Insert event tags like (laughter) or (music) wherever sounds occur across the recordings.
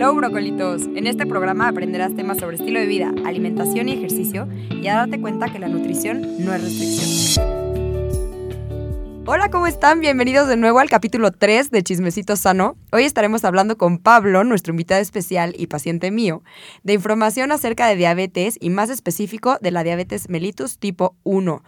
Hello, brocolitos. En este programa aprenderás temas sobre estilo de vida, alimentación y ejercicio y a darte cuenta que la nutrición no es restricción. Hola, ¿cómo están? Bienvenidos de nuevo al capítulo 3 de Chismecito Sano. Hoy estaremos hablando con Pablo, nuestro invitado especial y paciente mío, de información acerca de diabetes y más específico de la diabetes mellitus tipo 1.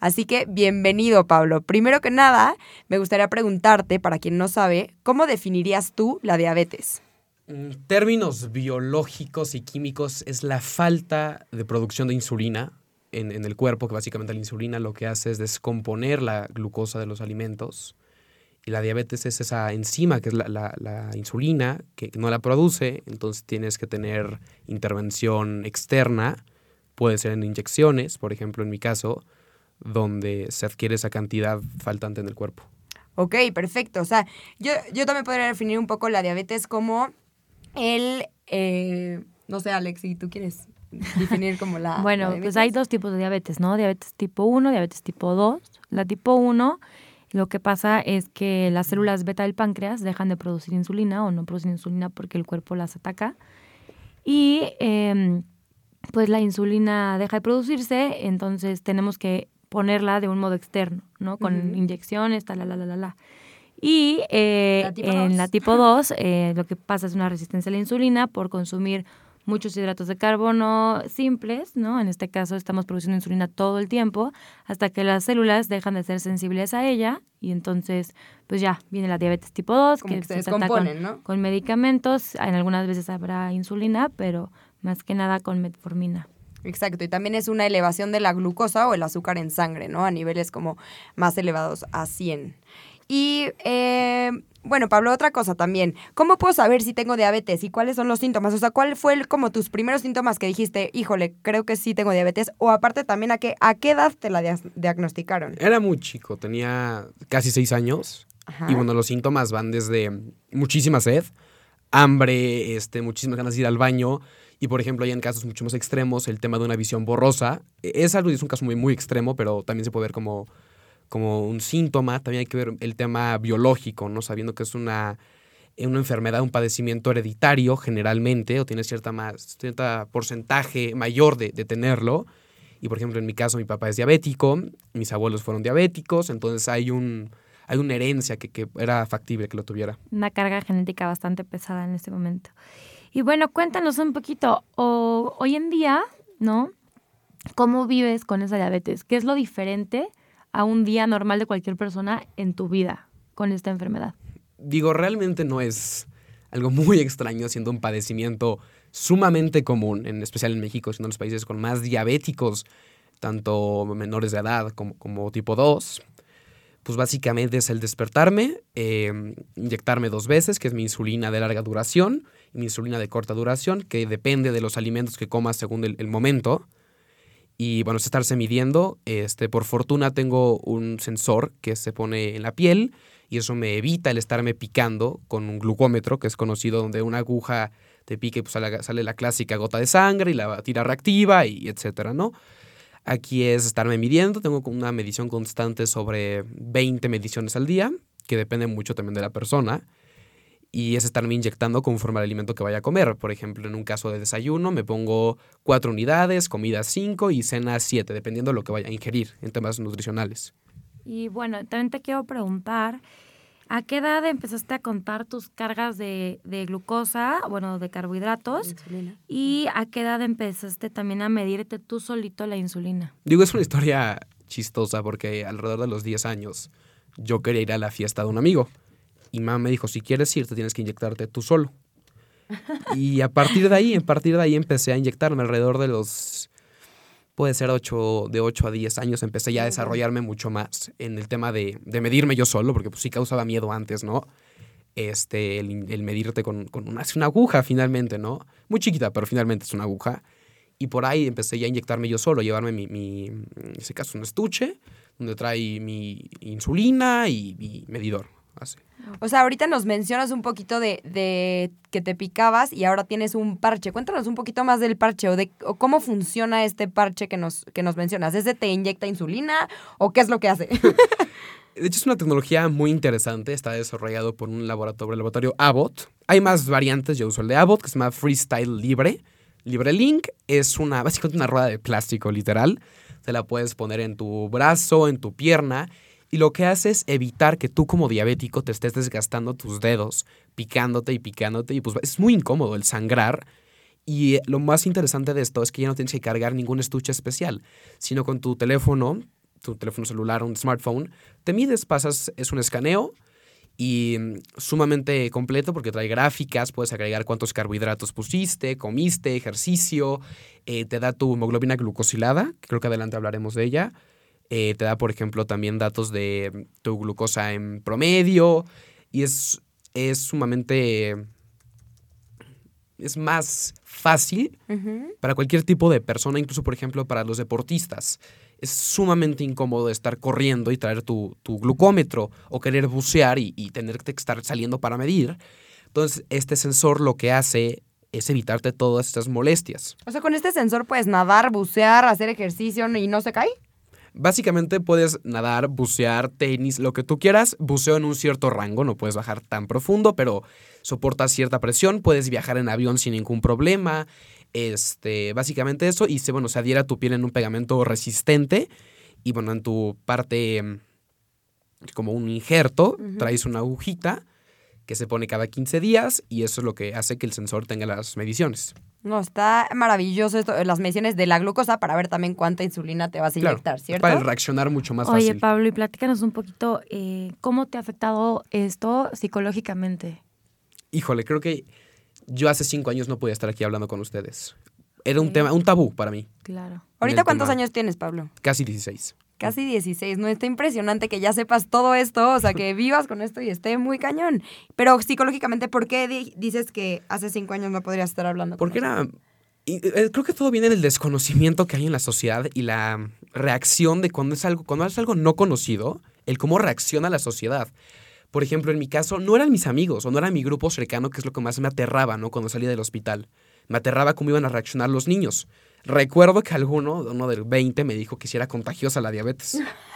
Así que bienvenido, Pablo. Primero que nada, me gustaría preguntarte, para quien no sabe, ¿cómo definirías tú la diabetes? En términos biológicos y químicos, es la falta de producción de insulina en, el cuerpo, que básicamente la insulina lo que hace es descomponer la glucosa de los alimentos. Y la diabetes es esa enzima, que es la, insulina, que no la produce, entonces tienes que tener intervención externa, puede ser en inyecciones, por ejemplo, en mi caso, donde se adquiere esa cantidad faltante en el cuerpo. Ok, perfecto. O sea, yo, yo también podría definir un poco la diabetes como el, eh, no sé, Alex, si tú quieres definir como la... (laughs) bueno, pues hay dos tipos de diabetes, ¿no? Diabetes tipo 1, diabetes tipo 2. La tipo 1, lo que pasa es que las células beta del páncreas dejan de producir insulina o no producen insulina porque el cuerpo las ataca. Y em, pues la insulina deja de producirse, entonces tenemos que ponerla de un modo externo, ¿no? Con inyecciones, tal, la, la, la, la. Y eh, en la tipo 2 eh, lo que pasa es una resistencia a la insulina por consumir muchos hidratos de carbono simples, ¿no? En este caso estamos produciendo insulina todo el tiempo hasta que las células dejan de ser sensibles a ella y entonces pues ya viene la diabetes tipo 2 que, se, trata con, con medicamentos, en algunas veces habrá insulina, pero más que nada con metformina. Exacto, y también es una elevación de la glucosa o el azúcar en sangre, ¿no? A niveles como más elevados a 100. Y eh, bueno, Pablo, otra cosa también. ¿Cómo puedo saber si tengo diabetes y cuáles son los síntomas? O sea, ¿cuál fue como tus primeros síntomas que dijiste, híjole, creo que sí tengo diabetes? O aparte también, ¿a qué, a qué edad te la diagnosticaron? Era muy chico, tenía casi seis años. Y bueno, los síntomas van desde muchísima sed, hambre, este, muchísimas ganas de ir al baño. Y por ejemplo, hay en casos mucho más extremos el tema de una visión borrosa. Es algo, es un caso muy, muy extremo, pero también se puede ver como como un síntoma, también hay que ver el tema biológico, ¿no? Sabiendo que es una, una enfermedad, un padecimiento hereditario generalmente, o tiene cierta más, cierta porcentaje mayor de, tenerlo. Y por ejemplo, en mi caso, mi papá es diabético, mis abuelos fueron diabéticos, entonces hay un hay una herencia que, que era factible que lo tuviera. Una carga genética bastante pesada en este momento. Y bueno, cuéntanos un poquito, o, hoy en día, ¿no? ¿Cómo vives con esa diabetes? ¿Qué es lo diferente a un día normal de cualquier persona en tu vida con esta enfermedad? Digo, realmente no es algo muy (laughs) extraño, siendo un padecimiento sumamente común, en especial en México, siendo los países con más diabéticos, tanto menores de edad como, tipo 2. Pues básicamente es el despertarme, em, inyectarme dos veces, que es mi insulina de larga duración, y mi insulina de corta duración, que depende de los alimentos que comas según el momento y bueno, es estarse midiendo. Este, por fortuna tengo un sensor que se pone en la piel y eso me evita el estarme picando con un glucómetro, que es conocido donde una aguja te pique, pues sale, la clásica gota de sangre y la tira reactiva y etcétera, ¿no? Aquí es estarme midiendo, tengo una medición constante sobre 20 mediciones al día, que depende mucho también de la persona y es estarme inyectando conforme al alimento que vaya a comer. Por ejemplo, en un caso de desayuno me pongo cuatro unidades, comida cinco y cena siete, dependiendo de lo que vaya a ingerir en temas nutricionales. Y bueno, también te quiero preguntar, ¿a qué edad empezaste a contar tus cargas de, glucosa, bueno, de carbohidratos? ¿Y a qué edad empezaste también a medirte tú solito la insulina? Digo, es una historia chistosa porque alrededor de los 10 años yo quería ir a la fiesta de un amigo. Y mamá me dijo, si quieres ir, te tienes que inyectarte tú solo. Y a partir de ahí, a partir de ahí empecé a inyectarme alrededor de los, puede ser de 8 a 10 años, empecé ya a desarrollarme mucho más en el tema de, de medirme yo solo, porque pues sí causaba miedo antes, ¿no? Este, el, medirte con, con una, una aguja finalmente, ¿no? Muy chiquita, pero finalmente es una aguja. Y por ahí empecé ya a inyectarme yo solo, llevarme mi, mi en ese caso, un estuche, donde trae mi insulina y mi medidor. Así. O sea, ahorita nos mencionas un poquito de, que te picabas y ahora tienes un parche. Cuéntanos un poquito más del parche o de cómo funciona este parche que nos, que nos mencionas. ¿Es de te inyecta insulina o qué es lo que hace? (laughs) (laughs) De hecho, es una tecnología muy interesante. Está desarrollado por un laboratorio, el laboratorio Abbott. Hay más variantes. Yo uso el de Abbott, que se llama Freestyle Libre. LibreLink es una, básicamente una rueda de plástico, literal. Se la puedes poner en tu brazo, en tu pierna. Y lo que hace es evitar que tú como diabético te estés desgastando tus dedos, picándote y picándote. Y pues es muy incómodo el sangrar. Y lo más interesante de esto es que ya no tienes que cargar ningún estuche especial, sino con tu teléfono tu teléfono celular, un smartphone, te mides, pasas, es un escaneo y mm, sumamente completo porque trae gráficas, puedes agregar cuántos carbohidratos pusiste, comiste, ejercicio, eh, te da tu hemoglobina glucosilada, creo que adelante hablaremos de ella. Eh, te da, por ejemplo, también datos de mm, tu glucosa en promedio y es, es sumamente... Es más fácil para cualquier tipo de persona, incluso, por ejemplo, para los deportistas es sumamente incómodo estar corriendo y traer tu, glucómetro o querer bucear y, y tener que estar saliendo para medir. Entonces, este sensor lo que hace es evitarte todas estas molestias. O sea, con este sensor puedes nadar, bucear, hacer ejercicio y no se cae. Básicamente puedes nadar, bucear, tenis, lo que tú quieras. Buceo en un cierto rango, no puedes bajar tan profundo, pero soporta cierta presión. Puedes viajar en avión sin ningún problema. Este, básicamente eso, y se, bueno, se adhiera a tu piel en un pegamento resistente. Y bueno, en tu parte, mm, como un injerto, traes una agujita que se pone cada 15 días y eso es lo que hace que el sensor tenga las mediciones. No, está maravilloso esto, las mediciones de la glucosa para ver también cuánta insulina te vas a inyectar, ¿cierto? Para reaccionar mucho más Oye, fácil. Oye, Pablo, y platícanos un poquito, eh, ¿cómo te ha afectado esto psicológicamente? Híjole, creo que yo hace cinco años no podía estar aquí hablando con ustedes. Era un tema, un tabú para mí. Claro. ¿Ahorita cuántos años tienes, Pablo? Casi 16. Casi 16, ¿no? Está impresionante que ya sepas todo esto, o sea, que (laughs) vivas con esto y esté muy cañón. Pero psicológicamente, ¿por qué dices que hace cinco años no podrías estar hablando? Porque era... Eh, creo que todo viene del desconocimiento que hay en la sociedad y la reacción de cuando es algo, cuando es algo no conocido, el cómo reacciona la sociedad. Por ejemplo, en mi caso, no eran mis amigos o no era mi grupo cercano, que es lo que más me aterraba, ¿no? Cuando salía del hospital. Me aterraba cómo iban a reaccionar los niños. Recuerdo que alguno, uno del 20, me dijo que si era contagiosa la diabetes. (laughs)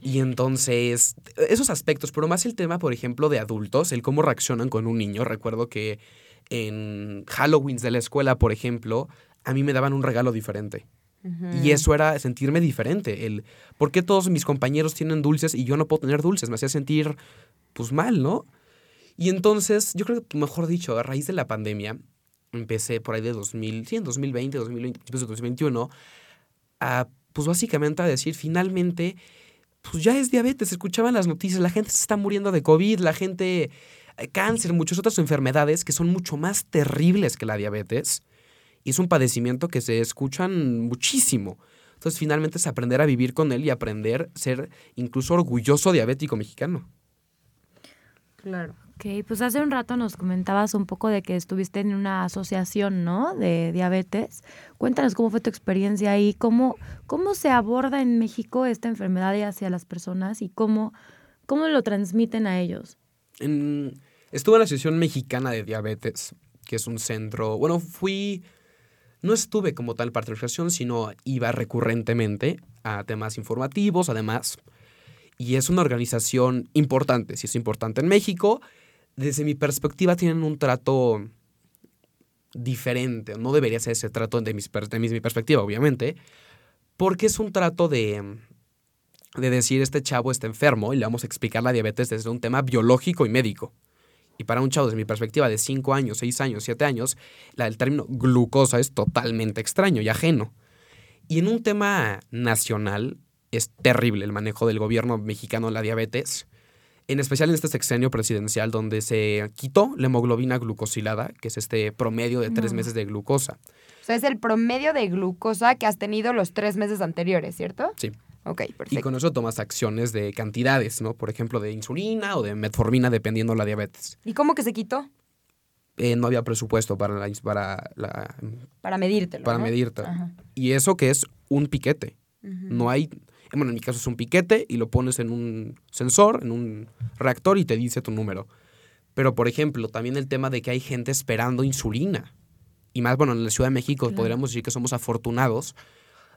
Y entonces, esos aspectos, pero más el tema, por ejemplo, de adultos, el cómo reaccionan con un niño. Recuerdo que en Halloween de la escuela, por ejemplo, a mí me daban un regalo diferente. Y eso era sentirme diferente. El, ¿Por qué todos mis compañeros tienen dulces y yo no puedo tener dulces? Me hacía sentir, pues, mal, ¿no? Y entonces, yo creo que, mejor dicho, a raíz de la pandemia, empecé por ahí de 2000, sí, en 2020, 2020, 2021, a, pues, básicamente a decir, finalmente, pues, ya es diabetes. Escuchaban las noticias, la gente se está muriendo de COVID, la gente, eh, cáncer, muchas otras enfermedades que son mucho más terribles que la diabetes y es un padecimiento que se escuchan muchísimo. Entonces finalmente es aprender a vivir con él y aprender a ser incluso orgulloso diabético mexicano. Claro. Ok, pues hace un rato nos comentabas un poco de que estuviste en una asociación, ¿no? De diabetes. Cuéntanos cómo fue tu experiencia ahí, cómo, cómo se aborda en México esta enfermedad hacia las personas y cómo, cómo lo transmiten a ellos. estuve en la Asociación Mexicana de Diabetes, que es un centro, bueno, fui no estuve como tal parte de la asociación, sino iba recurrentemente a temas informativos, además. Y es una organización importante, si es importante en México. Desde mi perspectiva tienen un trato diferente. No debería ser ese trato de, mi perspectiva, obviamente. Porque es un trato de, de decir, este chavo está enfermo y le vamos a explicar la diabetes desde un tema biológico y médico. Y para un chavo, desde mi perspectiva, de 5 años, 6 años, 7 años, la, el término glucosa es totalmente extraño y ajeno. Y en un tema nacional, es terrible el manejo del gobierno mexicano de la diabetes, en especial en este sexenio presidencial donde se quitó la hemoglobina glucosilada, que es este promedio de tres meses de glucosa. O sea, es el promedio de glucosa que has tenido los tres meses anteriores, ¿cierto? Sí. Ok, perfecto. Y con eso tomas acciones de cantidades, ¿no? Por ejemplo, de insulina o de metformina, dependiendo de la diabetes. ¿Y cómo que se quitó? Eh, no había presupuesto para la... Para, la, para medírtelo. Para medirte. Y eso que es un piquete. No hay... Bueno, en mi caso es un piquete y lo pones en un sensor, en un reactor y te dice tu número. Pero, por ejemplo, también el tema de que hay gente esperando insulina. Y más, bueno, en la Ciudad de México podríamos decir que somos afortunados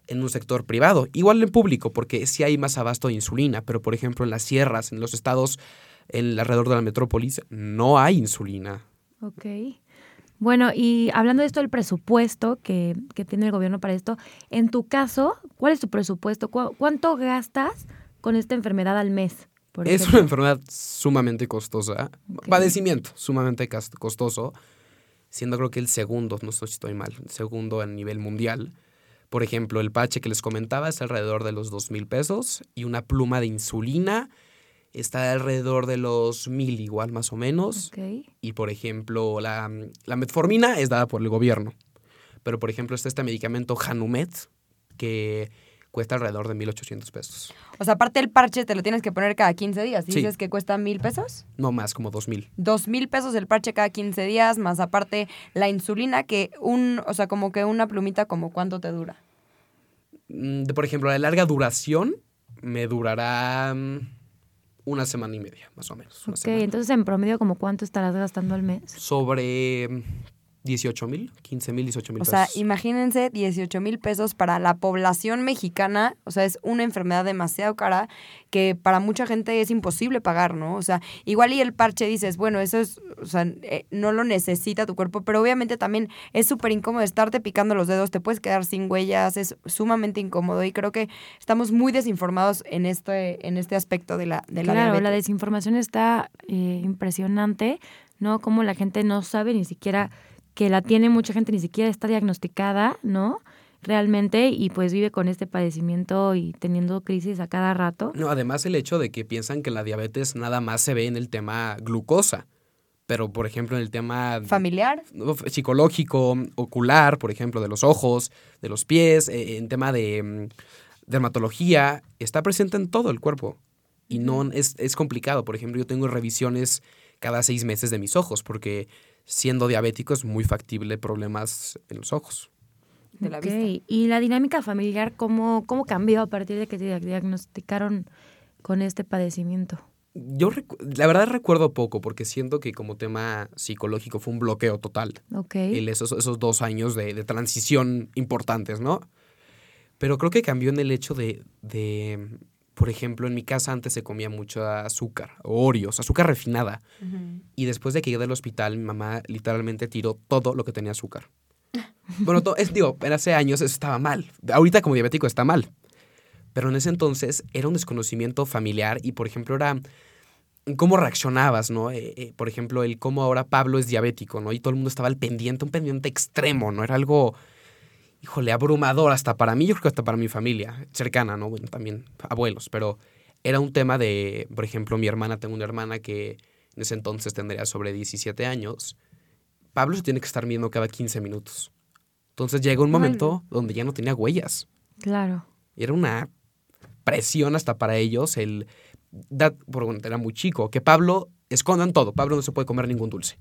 en un sector privado, igual en público, porque sí hay más abasto de insulina, pero por ejemplo en las sierras, en los estados en alrededor de la metrópolis, no hay insulina. Ok. Bueno, y hablando de esto del presupuesto que, que tiene el gobierno para esto, en tu caso, ¿cuál es tu presupuesto? ¿Cu- ¿Cuánto gastas con esta enfermedad al mes? por Es ejemplo? una enfermedad sumamente costosa, padecimiento sumamente costoso, siendo creo que el segundo, no sé si estoy mal, el segundo a nivel mundial. Por ejemplo, el pache que les comentaba es alrededor de los dos mil pesos y una pluma de insulina está alrededor de los mil igual más o menos. Ok. Y por ejemplo, la, la metformina es dada por el gobierno. Pero por ejemplo está este medicamento Hanumet que cuesta alrededor de 1.800 pesos. O sea, aparte el parche te lo tienes que poner cada 15 días. ¿Y Sí. dices que cuesta mil pesos? No más, como 2.000. Dos mil pesos el parche cada 15 días, más aparte la insulina, que un, o sea, como que una plumita, como cuánto te dura. Mm, de, por ejemplo, la larga duración me durará mm, una semana y media, más o menos. Ok, entonces en promedio, ¿como cuánto estarás gastando al mes? Sobre 18 mil, 15 mil, 18 mil O pesos. sea, imagínense 18 mil pesos para la población mexicana. O sea, es una enfermedad demasiado cara que para mucha gente es imposible pagar, ¿no? O sea, igual y el parche dices, bueno, eso es, o sea, eh, no lo necesita tu cuerpo, pero obviamente también es súper incómodo estarte picando los dedos, te puedes quedar sin huellas, es sumamente incómodo y creo que estamos muy desinformados en este, en este aspecto de la, de la claro, la desinformación está eh, impresionante, ¿no? Como la gente no sabe ni siquiera que la tiene, mucha gente ni siquiera está diagnosticada, ¿no? Realmente, y pues vive con este padecimiento y teniendo crisis a cada rato. No, además el hecho de que piensan que la diabetes nada más se ve en el tema glucosa. Pero, por ejemplo, en el tema Familiar, psicológico, ocular, por ejemplo, de los ojos, de los pies, eh, en tema de mm, dermatología, está presente en todo el cuerpo. Y no es, es complicado. Por ejemplo, yo tengo revisiones cada seis meses de mis ojos, porque siendo diabético es muy factible problemas en los ojos. de la Ok, vista. Y la dinámica familiar, ¿cómo, ¿cómo cambió a partir de que te diag- diagnosticaron con este padecimiento? Yo, recu- la verdad, recuerdo poco, porque siento que como tema psicológico fue un bloqueo total. Ok. el- esos, esos dos años de, de transición importantes, ¿no? Pero creo que cambió en el hecho de, de, por ejemplo, en mi casa antes se comía mucho azúcar, Oreos, azúcar refinada. Y después de que llegué del hospital, mi mamá literalmente tiró todo lo que tenía azúcar. (laughs) Bueno, to- es, digo, hace años eso estaba mal. Ahorita como diabético está mal. Pero en ese entonces era un desconocimiento familiar y, por ejemplo, era cómo reaccionabas, ¿no? Eh, eh, por ejemplo, el cómo ahora Pablo es diabético, ¿no? Y todo el mundo estaba al pendiente, un pendiente extremo, ¿no? Era algo, híjole, abrumador hasta para mí, yo creo que hasta para mi familia cercana, ¿no? Bueno, también abuelos, pero era un tema de, por ejemplo, mi hermana, tengo una hermana que en ese entonces tendría sobre 17 años. Pablo se tiene que estar midiendo cada 15 minutos. Entonces llega un momento donde ya no tenía huellas. Claro. Era una presión hasta para ellos el da- por bueno, era muy chico, que Pablo escondan todo. Pablo no se puede comer ningún dulce.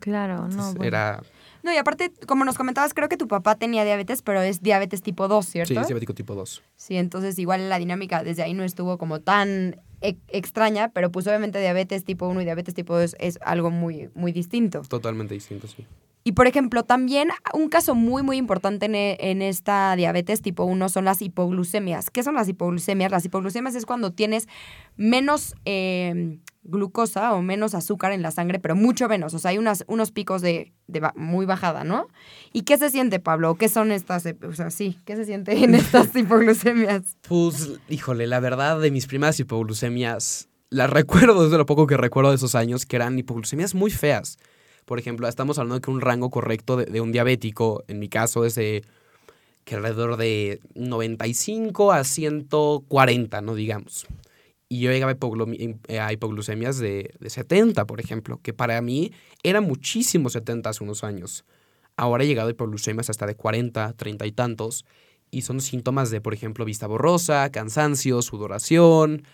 Claro, no. Bueno. Era No, y aparte, como nos comentabas, creo que tu papá tenía diabetes, pero es diabetes tipo 2, ¿cierto? sí, es diabético tipo 2. Sí, entonces igual la dinámica desde ahí no estuvo como tan e- extraña, pero pues obviamente diabetes tipo 1 y diabetes tipo 2 es algo muy, muy distinto. Totalmente distinto, sí. Y por ejemplo, también un caso muy, muy importante en, e- en esta diabetes tipo 1 son las hipoglucemias. ¿Qué son las hipoglucemias? Las hipoglucemias es cuando tienes menos eh, glucosa o menos azúcar en la sangre, pero mucho menos. O sea, hay unas, unos picos de, de ba- muy bajada, ¿no? ¿Y qué se siente, Pablo? ¿Qué son estas? eh, O sea, sí, ¿qué se siente en estas (laughs) hipoglucemias? Pues, híjole, la verdad de mis primeras hipoglucemias, las recuerdo desde lo poco que recuerdo de esos años, que eran hipoglucemias muy feas. Por ejemplo, estamos hablando de que un rango correcto de, de un diabético, en mi caso, es de que alrededor de 95 a 140, ¿no? Digamos. Y yo llegaba a, eh, hipoglucemias de, de 70, por ejemplo, que para mí era muchísimo 70 hace unos años. Ahora he llegado a hipoglucemias hasta de 40, 30 y tantos, y son síntomas de, por ejemplo, vista borrosa, cansancio, sudoración,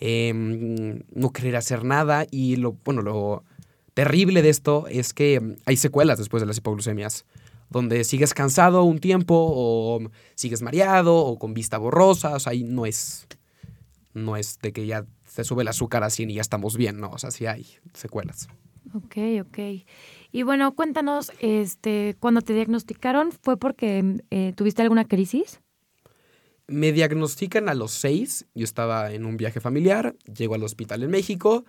em, no querer hacer nada, y lo, bueno, lo terrible de esto es que em, hay secuelas después de las hipoglucemias, donde sigues cansado un tiempo, o sigues mareado, o con vista borrosa, o sea, ahí no es, no es de que ya se sube el azúcar a 100 y ya estamos bien, no, o sea, sí hay secuelas. Ok, ok. Y bueno, cuéntanos, este, cuando te diagnosticaron, ¿fue porque eh, tuviste alguna crisis? Me diagnostican a los seis. Yo estaba en un viaje familiar, llego al hospital en México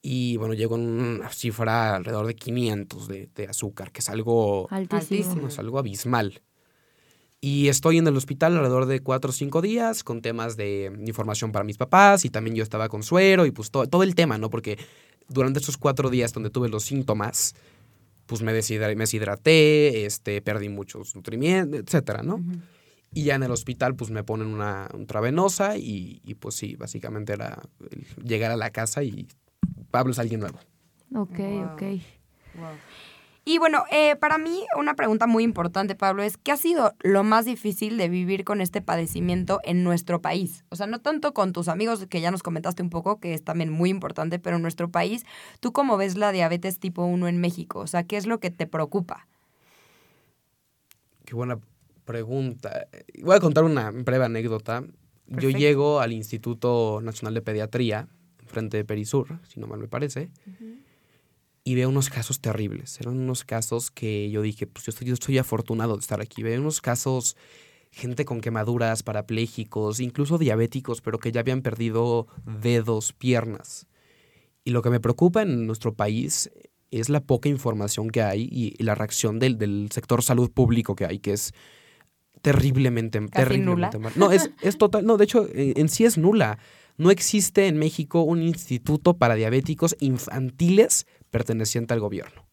y bueno, llego en una cifra alrededor de 500 de, de azúcar, que es algo, Altísimo. Altísimo. es algo abismal. Y estoy en el hospital alrededor de cuatro o cinco días con temas de información para mis papás y también yo estaba con suero y pues todo, todo el tema, ¿no? Porque durante esos cuatro días donde tuve los síntomas, pues me, deshidra- me deshidraté, este, perdí muchos nutrimientos, etcétera, ¿no? Y ya en el hospital, pues me ponen una intravenosa y, y pues sí, básicamente era llegar a la casa y Pablo es alguien nuevo. Ok, Wow. ok. Y bueno, eh, para mí una pregunta muy importante, Pablo, es ¿qué ha sido lo más difícil de vivir con este padecimiento en nuestro país? O sea, no tanto con tus amigos, que ya nos comentaste un poco, que es también muy importante, pero en nuestro país, ¿tú cómo ves la diabetes tipo 1 en México? O sea, ¿qué es lo que te preocupa? Qué buena pregunta. Voy a contar una breve anécdota. Yo llego al Instituto Nacional de Pediatría, frente de Perisur, si no mal me parece, y veo unos casos terribles. Eran unos casos que yo dije, pues yo estoy, yo estoy afortunado de estar aquí. Veo unos casos, gente con quemaduras, parapléjicos, incluso diabéticos, pero que ya habían perdido dedos, piernas. Y lo que me preocupa en nuestro país es la poca información que hay y, la reacción del, del sector salud público que hay, que es terriblemente, terriblemente mal. No, es, es total, no, de hecho, en, en sí es nula. No existe en México un instituto para diabéticos infantiles perteneciente al gobierno.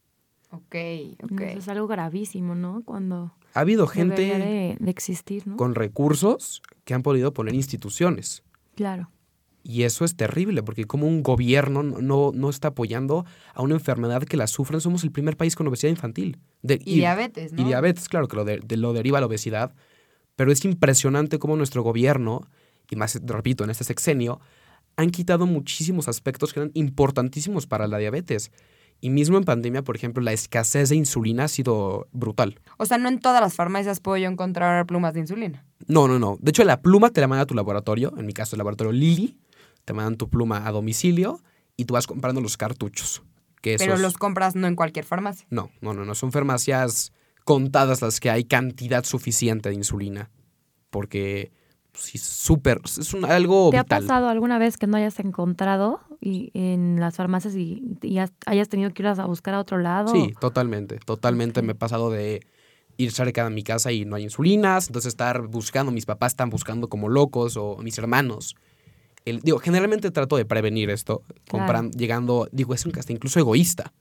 Ok, Eso es algo gravísimo, ¿no? Cuando Ha habido gente de, de existir, ¿no? con recursos que han podido poner instituciones. Claro. Y eso es terrible, porque como un gobierno no, no, no está apoyando a una enfermedad que la sufren, somos el primer país con obesidad infantil. De- Y, diabetes, ¿no? Y diabetes, claro, que lo, de- de- lo deriva la obesidad. Pero es impresionante cómo nuestro gobierno, y más, repito, en este sexenio, han quitado muchísimos aspectos que eran importantísimos para la diabetes. Y mismo en pandemia, por ejemplo, la escasez de insulina ha sido brutal. O sea, no en todas las farmacias puedo yo encontrar plumas de insulina. No, no, no. De hecho, la pluma te la manda a tu laboratorio, en mi caso el laboratorio Lilly, te mandan tu pluma a domicilio y tú vas comprando los cartuchos. Que Pero esos- los compras no en cualquier farmacia. No, no, no, no. Son farmacias contadas las que hay cantidad suficiente de insulina. Porque sí, es súper, es un, algo ¿Te ha vital. pasado alguna vez que no hayas encontrado y, en las farmacias y, y has- hayas tenido que ir a buscar a otro lado? Sí, totalmente. Totalmente me he pasado de ir cerca de mi casa y no hay insulinas. Entonces estar buscando, mis papás están buscando como locos o mis hermanos. El- digo, generalmente trato de prevenir esto, Claro. llegando, digo, es un hasta incluso egoísta,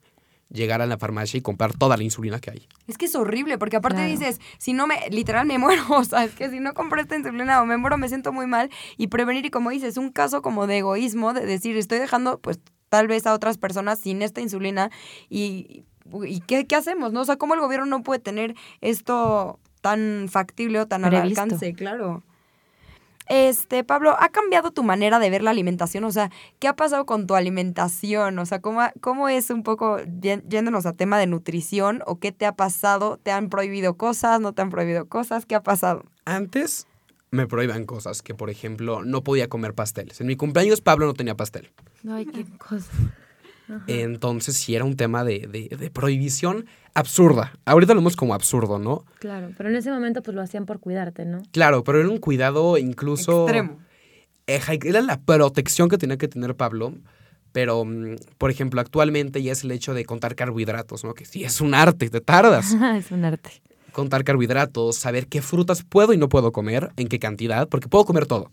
llegar a la farmacia y comprar toda la insulina que hay. Es que es horrible, porque aparte Claro. dices, si no me, literal me (laughs) muero, o sea, es que si no compro esta insulina o me muero, me siento muy mal. Y prevenir, y como dices, un caso como de egoísmo, de decir, estoy dejando, pues, tal vez a otras personas sin esta insulina. Y, y ¿qué, qué hacemos, no? O sea, ¿cómo el gobierno no puede tener esto tan factible o tan al Previsto. alcance? Claro. Este, Pablo, ¿ha cambiado tu manera de ver la alimentación? O sea, ¿qué ha pasado con tu alimentación? O sea, ¿cómo, cómo es un poco, yéndonos a tema de nutrición, o qué te ha pasado? ¿Te han prohibido cosas? ¿No te han prohibido cosas? ¿Qué ha pasado? Antes me prohíban cosas, que por ejemplo no podía comer pasteles. En mi cumpleaños Pablo no tenía pastel. Ay, qué cosa. Entonces sí era un tema de, de- de prohibición absurda. Ahorita lo vemos como absurdo, ¿no? Claro, pero en ese momento pues lo hacían por cuidarte, ¿no? Claro, pero era un cuidado incluso... Extremo. Era la protección que tenía que tener Pablo. Pero, mm, por ejemplo, actualmente ya es el hecho de contar carbohidratos, ¿no? Que sí es un arte, te tardas. (laughs) es un arte. contar carbohidratos, saber qué frutas puedo y no puedo comer, en qué cantidad, porque puedo comer todo.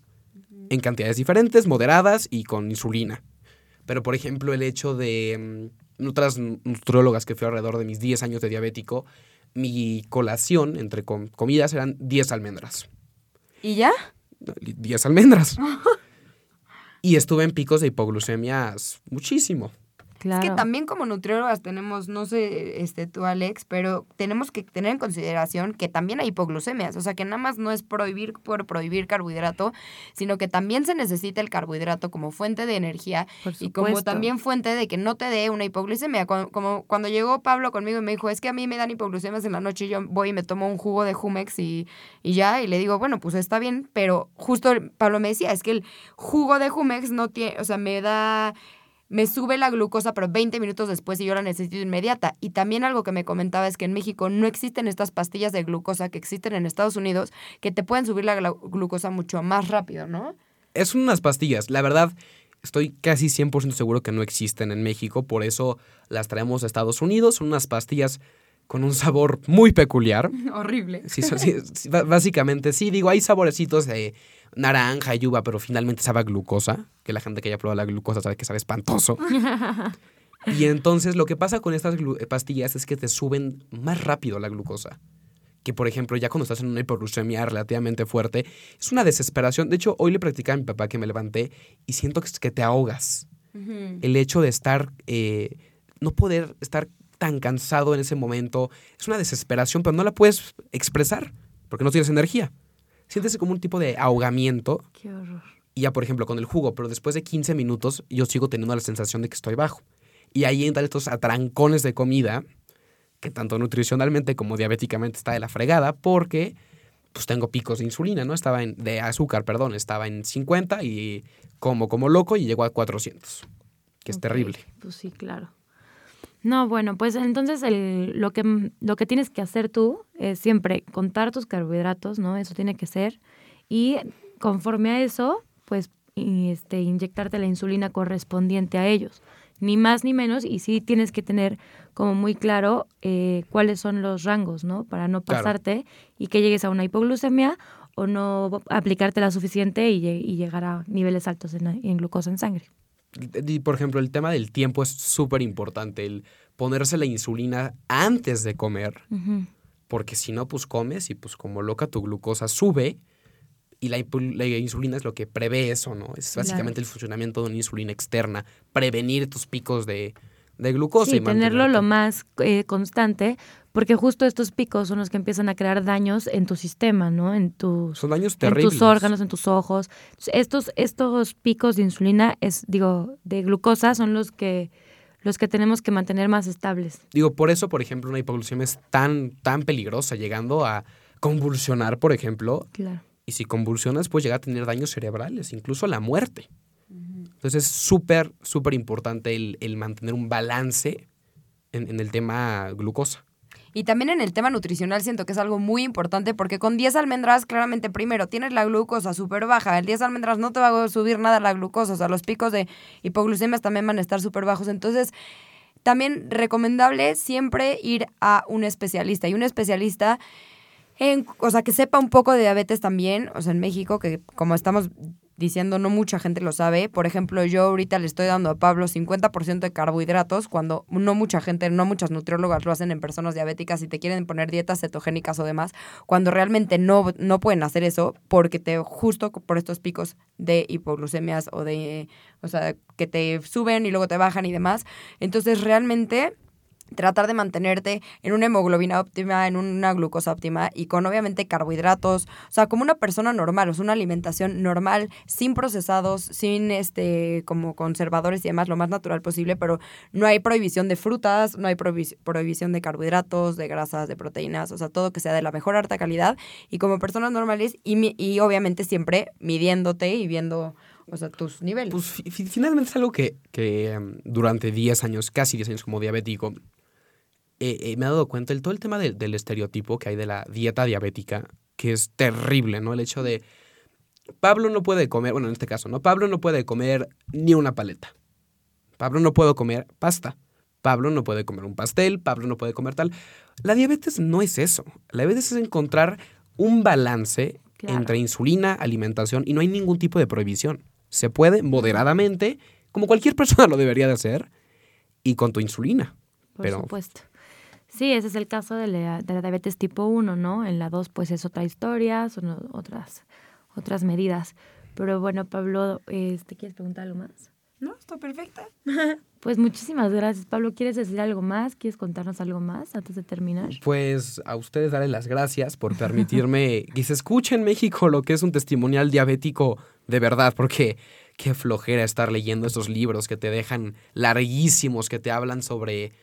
En cantidades diferentes, moderadas y con insulina. Pero, por ejemplo, el hecho de mm, otras nutriólogas que fui alrededor de mis 10 años de diabético, mi colación entre com- comidas eran 10 almendras. ¿Y ya? 10 almendras. (laughs) y estuve en picos de hipoglucemias muchísimo. Claro. Es que también como nutriólogas tenemos, no sé, este tú Alex, pero tenemos que tener en consideración que también hay hipoglucemias, o sea que nada más no es prohibir por prohibir carbohidrato, sino que también se necesita el carbohidrato como fuente de energía y como también fuente de que no te dé una hipoglucemia. Cuando, como cuando llegó Pablo conmigo y me dijo, es que a mí me dan hipoglucemias en la noche y yo voy y me tomo un jugo de Jumex y, y ya, y le digo, bueno, pues está bien, pero justo Pablo me decía, es que el jugo de Jumex no tiene, o sea, me da me sube la glucosa, pero 20 minutos después y yo la necesito inmediata. Y también algo que me comentaba es que en México no existen estas pastillas de glucosa que existen en Estados Unidos que te pueden subir la glu- glucosa mucho más rápido, ¿no? Es unas pastillas. La verdad, estoy casi 100% seguro que no existen en México, por eso las traemos a Estados Unidos. Son unas pastillas con un sabor muy peculiar. (laughs) Horrible. Sí, básicamente, sí, digo, hay saborecitos de naranja y uva, pero finalmente sabe a glucosa, que la gente que haya probado la glucosa sabe que sabe espantoso. (laughs) y entonces lo que pasa con estas eh, pastillas es que te suben más rápido la glucosa. Que por ejemplo, ya cuando estás en una hipoglucemia relativamente fuerte, es una desesperación. De hecho, hoy le practicaba a mi papá que me levanté y siento que te ahogas. El hecho de estar, eh, no poder estar tan cansado en ese momento, es una desesperación, pero no la puedes expresar porque no tienes energía. Sientes como un tipo de ahogamiento Qué horror. y ya, por ejemplo, con el jugo, pero después de 15 minutos yo sigo teniendo la sensación de que estoy bajo. Y ahí entran estos atrancones de comida que tanto nutricionalmente como diabéticamente está de la fregada porque pues tengo picos de insulina, ¿no? Estaba en, de azúcar, perdón, estaba en 50 y como como loco y llegó a 400, que es terrible. Pues sí, claro. No, bueno, pues entonces el, lo, que, lo que tienes que hacer tú es siempre contar tus carbohidratos, ¿no? Eso tiene que ser. Y conforme a eso, pues este, inyectarte la insulina correspondiente a ellos. Ni más ni menos. Y sí tienes que tener como muy claro eh, cuáles son los rangos, ¿no? Para no Claro. pasarte y que llegues a una hipoglucemia o no aplicarte la suficiente y llegar a niveles altos en, en glucosa en sangre. Y, por ejemplo, el tema del tiempo es súper importante, el ponerse la insulina antes de comer, porque si no, pues comes y pues como loca tu glucosa sube y la, la insulina es lo que prevé eso, ¿no? Es Claro. básicamente el funcionamiento de una insulina externa, prevenir tus picos de, de glucosa. Sí, y tenerlo lo más eh, constante, porque justo estos picos son los que empiezan a crear daños en tu sistema, ¿no? En tus, Son daños en terribles. tus órganos, en tus ojos. Estos, estos picos de insulina, es, digo, de glucosa, son los que, los que tenemos que mantener más estables. Digo, por eso, por ejemplo, una hipoglucemia es tan, tan peligrosa, llegando a convulsionar, por ejemplo, Claro. y si convulsionas, puedes llegar a tener daños cerebrales, incluso la muerte. Entonces es súper, súper importante el, el mantener un balance en, en el tema glucosa. Y también en el tema nutricional siento que es algo muy importante porque con 10 almendras, claramente, primero, tienes la glucosa súper baja. El 10 almendras no te va a subir nada la glucosa. O sea, los picos de hipoglucemias también van a estar súper bajos. Entonces, también recomendable siempre ir a un especialista. Y un especialista, en, o sea, que sepa un poco de diabetes también. O sea, en México, que como estamos diciendo, no mucha gente lo sabe. Por ejemplo, yo ahorita le estoy dando a Pablo 50% de carbohidratos cuando no mucha gente, no muchas nutriólogas lo hacen en personas diabéticas y te quieren poner dietas cetogénicas o demás, cuando realmente no, no pueden hacer eso porque te justo por estos picos de hipoglucemias o de, o sea, que te suben y luego te bajan y demás. Entonces, realmente tratar de mantenerte en una hemoglobina óptima, en una glucosa óptima y con obviamente carbohidratos, o sea, como una persona normal, o sea, una alimentación normal, sin procesados, sin este como conservadores y demás, lo más natural posible, pero no hay prohibición de frutas, no hay prohibi- prohibición de carbohidratos, de grasas, de proteínas, o sea, todo que sea de la mejor alta calidad y como personas normales y, y obviamente siempre midiéndote y viendo, o sea, tus niveles. Pues fi- fi- finalmente es algo que, que em, durante 10 años, casi 10 años como diabético, eh, eh, me he dado cuenta, el, todo el tema del- del estereotipo que hay de la dieta diabética, que es terrible, ¿no? El hecho de, Pablo no puede comer, bueno, en este caso, ¿no? Pablo no puede comer ni una paleta. Pablo no puede comer pasta. Pablo no puede comer un pastel, Pablo no puede comer tal. La diabetes no es eso. La diabetes es encontrar un balance Claro. entre insulina, alimentación y no hay ningún tipo de prohibición. Se puede moderadamente, como cualquier (laughs) persona lo debería de hacer, y con tu insulina. Por Pero supuesto. Sí, ese es el caso de la, de la diabetes tipo 1, ¿no? En la 2, pues es otra historia, son otras, otras medidas. Pero bueno, Pablo, este, ¿quieres preguntar algo más? no, está perfecta. (laughs) Pues muchísimas gracias, Pablo. ¿Quieres decir algo más? ¿Quieres contarnos algo más antes de terminar? Pues a ustedes darles las gracias por permitirme (laughs) que se escuche en México lo que es un testimonial diabético de verdad, porque qué flojera estar leyendo esos libros que te dejan larguísimos, que te hablan sobre,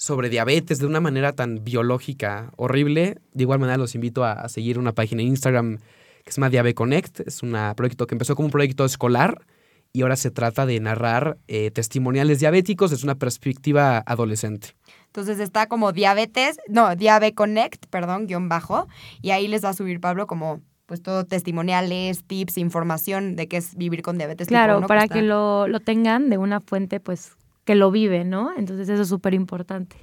sobre diabetes de una manera tan biológica horrible. De igual manera los invito a, a seguir una página en Instagram que se llama Diabe Connect. Es un proyecto que empezó como un proyecto escolar y ahora se trata de narrar eh, testimoniales diabéticos desde una perspectiva adolescente. Entonces está como diabetes, no, Diabe Connect, perdón, guion bajo, y ahí les va a subir Pablo como pues todo testimoniales, tips, información de qué es vivir con diabetes. Claro, tipo para está- que lo, lo tengan de una fuente pues que lo vive, ¿no? Entonces eso es súper importante.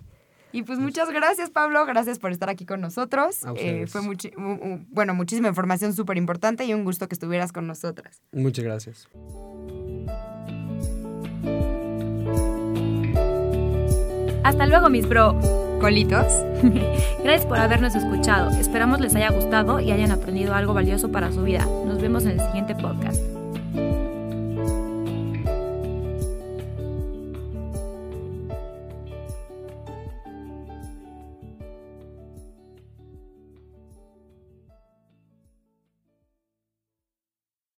Y pues muchas gracias, Pablo. Gracias por estar aquí con nosotros. Eh, fue muchi- bueno, muchísima información súper importante y un gusto que estuvieras con nosotras. Muchas gracias. Hasta luego, mis bro. Colitos. (laughs) Gracias por habernos escuchado. Esperamos les haya gustado y hayan aprendido algo valioso para su vida. Nos vemos en el siguiente podcast.